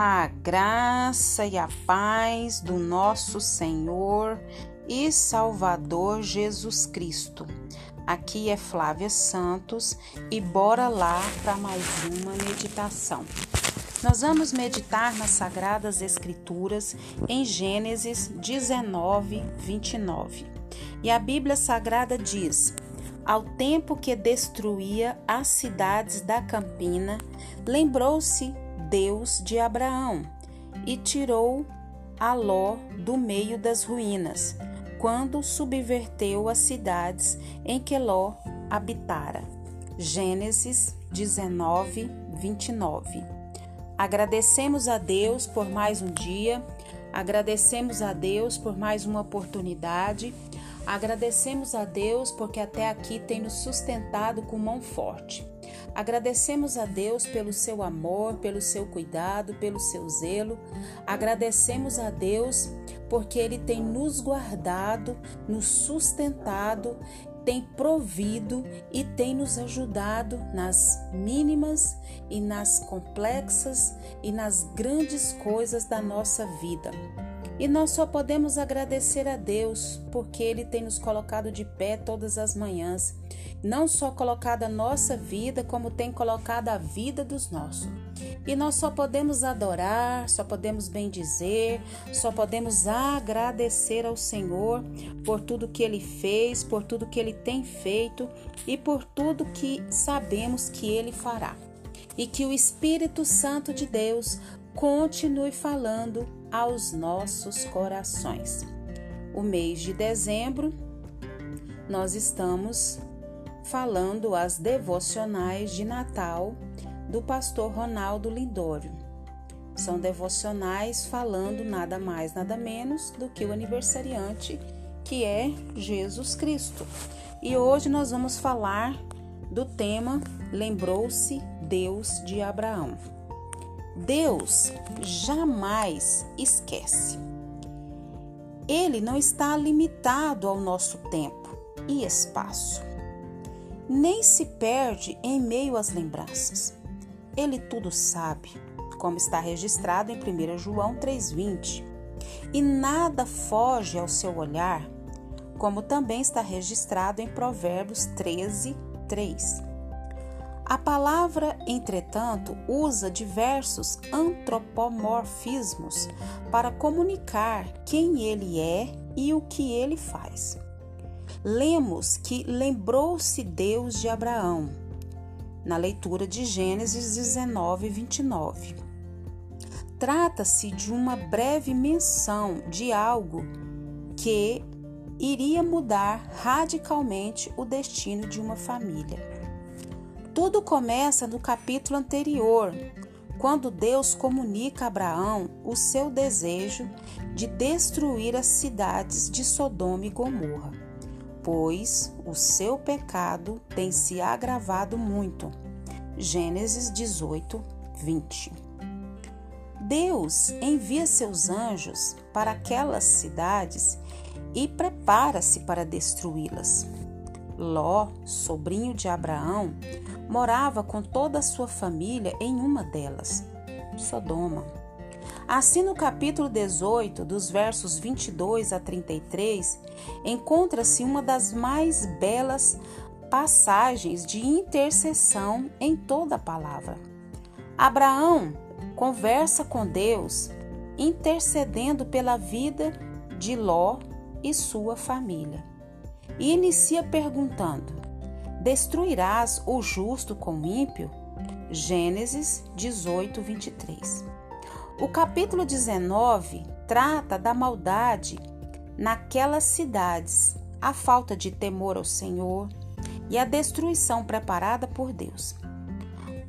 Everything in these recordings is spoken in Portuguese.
A graça e a paz do nosso Senhor e Salvador Jesus Cristo. Aqui é Flávia Santos e bora lá para mais uma meditação. Nós vamos meditar nas Sagradas Escrituras em Gênesis 19, 29. E a Bíblia Sagrada diz: Ao tempo que destruía as cidades da Campina, lembrou-se Deus de Abraão e tirou a Ló do meio das ruínas, quando subverteu as cidades em que Ló habitara. Gênesis 19, 29. Agradecemos a Deus por mais um dia, agradecemos a Deus por mais uma oportunidade, agradecemos a Deus porque até aqui tem nos sustentado com mão forte. Agradecemos a Deus pelo seu amor, pelo seu cuidado, pelo seu zelo. Agradecemos a Deus porque Ele tem nos guardado, nos sustentado, tem provido e tem nos ajudado nas mínimas e nas complexas e nas grandes coisas da nossa vida. E nós só podemos agradecer a Deus porque Ele tem nos colocado de pé todas as manhãs. Não só colocado a nossa vida, como tem colocado a vida dos nossos. E nós só podemos adorar, só podemos bendizer, só podemos agradecer ao Senhor por tudo que Ele fez, por tudo que Ele tem feito e por tudo que sabemos que Ele fará. E que o Espírito Santo de Deus continue falando aos nossos corações. O mês de dezembro, nós estamos falando as devocionais de Natal do pastor Ronaldo Lindório. São devocionais falando nada mais, nada menos do que o aniversariante, que é Jesus Cristo. E hoje nós vamos falar do tema Lembrou-se Deus de Abraão. Deus jamais esquece. Ele não está limitado ao nosso tempo e espaço, nem se perde em meio às lembranças. Ele tudo sabe, como está registrado em 1 João 3,20, e nada foge ao seu olhar, como também está registrado em Provérbios 13, 3. A palavra, entretanto, usa diversos antropomorfismos para comunicar quem ele é e o que ele faz. Lemos que lembrou-se Deus de Abraão, na leitura de Gênesis 19, 29. Trata-se de uma breve menção de algo que iria mudar radicalmente o destino de uma família. Tudo começa no capítulo anterior, quando Deus comunica a Abraão o seu desejo de destruir as cidades de Sodoma e Gomorra, pois o seu pecado tem se agravado muito. Gênesis 18, 20. Deus envia seus anjos para aquelas cidades e prepara-se para destruí-las. Ló, sobrinho de Abraão, morava com toda a sua família em uma delas, Sodoma. Assim, no capítulo 18, dos versos 22 a 33, encontra-se uma das mais belas passagens de intercessão em toda a palavra. Abraão conversa com Deus, intercedendo pela vida de Ló e sua família, e inicia perguntando: Destruirás o justo com o ímpio? Gênesis 18, 23. O capítulo 19 trata da maldade naquelas cidades, a falta de temor ao Senhor e a destruição preparada por Deus.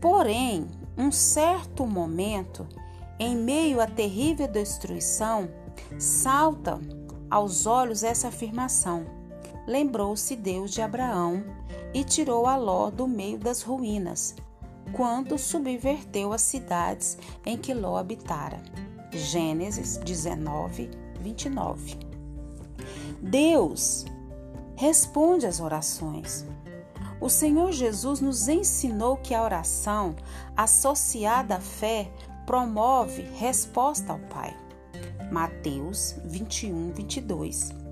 Porém, um certo momento, em meio à terrível destruição, salta aos olhos essa afirmação: Lembrou-se Deus de Abraão e tirou a Ló do meio das ruínas, quando subverteu as cidades em que Ló habitara. Gênesis 19, 29. Deus responde às orações. O Senhor Jesus nos ensinou que a oração associada à fé promove resposta ao Pai. Mateus 21, 22.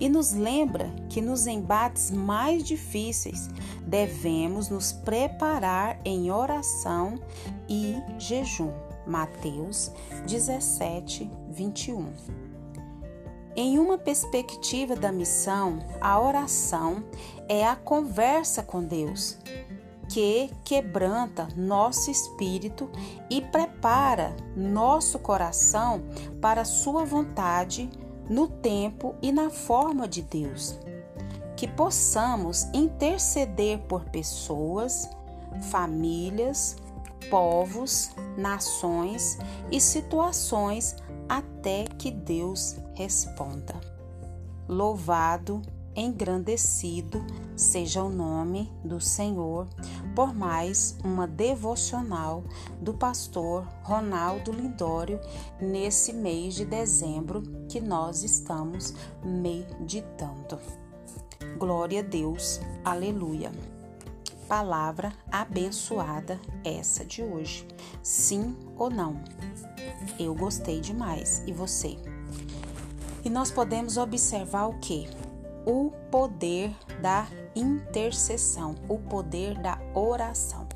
E nos lembra que nos embates mais difíceis devemos nos preparar em oração e jejum. Mateus 17, 21. Em uma perspectiva da missão, a oração é a conversa com Deus, que quebranta nosso espírito e prepara nosso coração para Sua vontade no tempo e na forma de Deus. Que possamos interceder por pessoas, famílias, povos, nações e situações até que Deus responda. Louvado engrandecido seja o nome do Senhor por mais uma devocional do pastor Ronaldo Lindório nesse mês de dezembro que nós estamos meditando. Glória a Deus, aleluia. Palavra abençoada essa de hoje. Sim ou não? Eu gostei demais. E você? E nós podemos observar o que? O poder da intercessão, o poder da oração.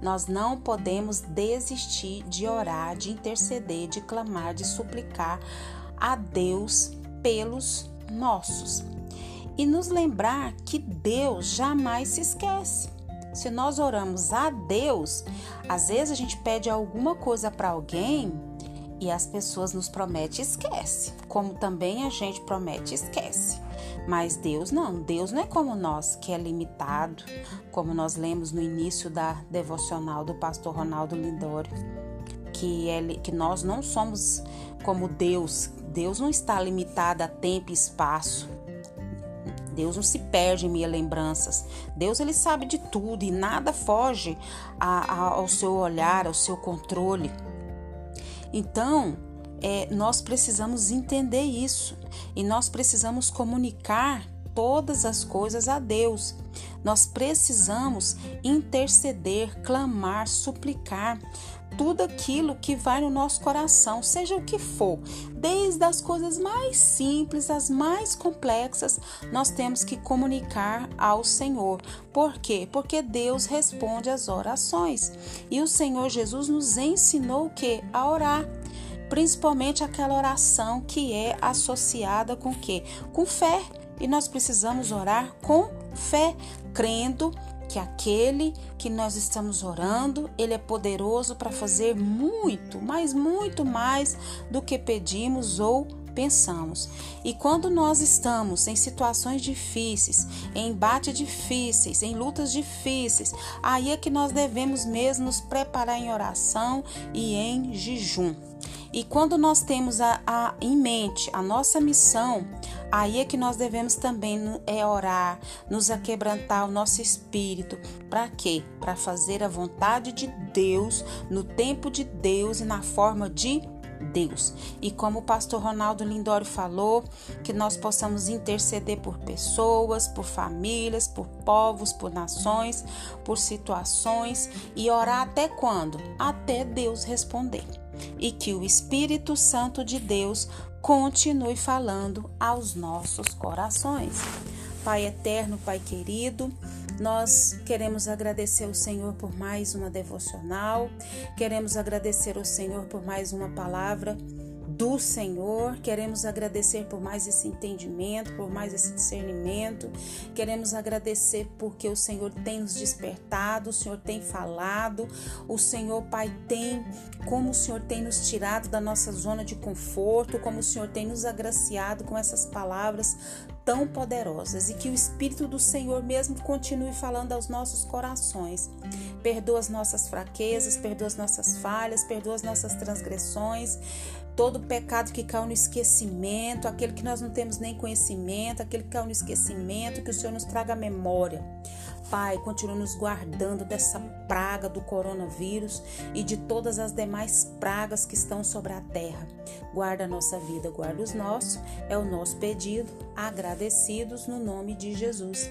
Nós não podemos desistir de orar, de interceder, de clamar, de suplicar a Deus pelos nossos. E nos lembrar que Deus jamais se esquece. Se nós oramos a Deus, às vezes a gente pede alguma coisa para alguém e as pessoas nos prometem esquece, como também a gente promete esquece. Mas Deus não, Deus não é como nós, que é limitado, como nós lemos no início da devocional do pastor Ronaldo Lindório, que, é, que nós não somos como Deus. Deus não está limitado a tempo e espaço. Deus não se perde em minhas lembranças. Deus ele sabe de tudo e nada foge a, a, ao seu olhar, ao seu controle. Então, é, nós precisamos entender isso e nós precisamos comunicar todas as coisas a Deus. Nós precisamos interceder, clamar, suplicar tudo aquilo que vai no nosso coração, seja o que for, desde as coisas mais simples às mais complexas, nós temos que comunicar ao Senhor. Por quê? Porque Deus responde às orações. E o Senhor Jesus nos ensinou o que? A orar principalmente aquela oração que é associada com que? Com fé. E nós precisamos orar com fé, crendo que aquele que nós estamos orando, ele é poderoso para fazer muito, mas muito mais do que pedimos ou pensamos. E quando nós estamos em situações difíceis, em embates difíceis, em lutas difíceis, aí é que nós devemos mesmo nos preparar em oração e em jejum. E quando nós temos a, a, em mente a nossa missão, aí é que nós devemos também é orar, nos aquebrantar o nosso espírito. Para quê? Para fazer a vontade de Deus, no tempo de Deus e na forma de Deus. E como o pastor Ronaldo Lindório falou, que nós possamos interceder por pessoas, por famílias, por povos, por nações, por situações e orar até quando? Até Deus responder e que o Espírito Santo de Deus continue falando aos nossos corações. Pai eterno, Pai querido, nós queremos agradecer ao Senhor por mais uma devocional, queremos agradecer ao Senhor por mais uma palavra do Senhor. Queremos agradecer por mais esse entendimento, por mais esse discernimento. Queremos agradecer porque o Senhor tem nos despertado, o Senhor tem falado, o Senhor, Pai, tem, como o Senhor tem nos tirado da nossa zona de conforto, como o Senhor tem nos agraciado com essas palavras tão poderosas e que o Espírito do Senhor mesmo continue falando aos nossos corações. Perdoa as nossas fraquezas, perdoa as nossas falhas, perdoa as nossas transgressões todo pecado que caiu no esquecimento, aquele que nós não temos nem conhecimento, aquele que caiu no esquecimento, que o Senhor nos traga memória. Pai, continue nos guardando dessa praga do coronavírus e de todas as demais pragas que estão sobre a terra. Guarda a nossa vida, guarda os nossos, é o nosso pedido, agradecidos no nome de Jesus.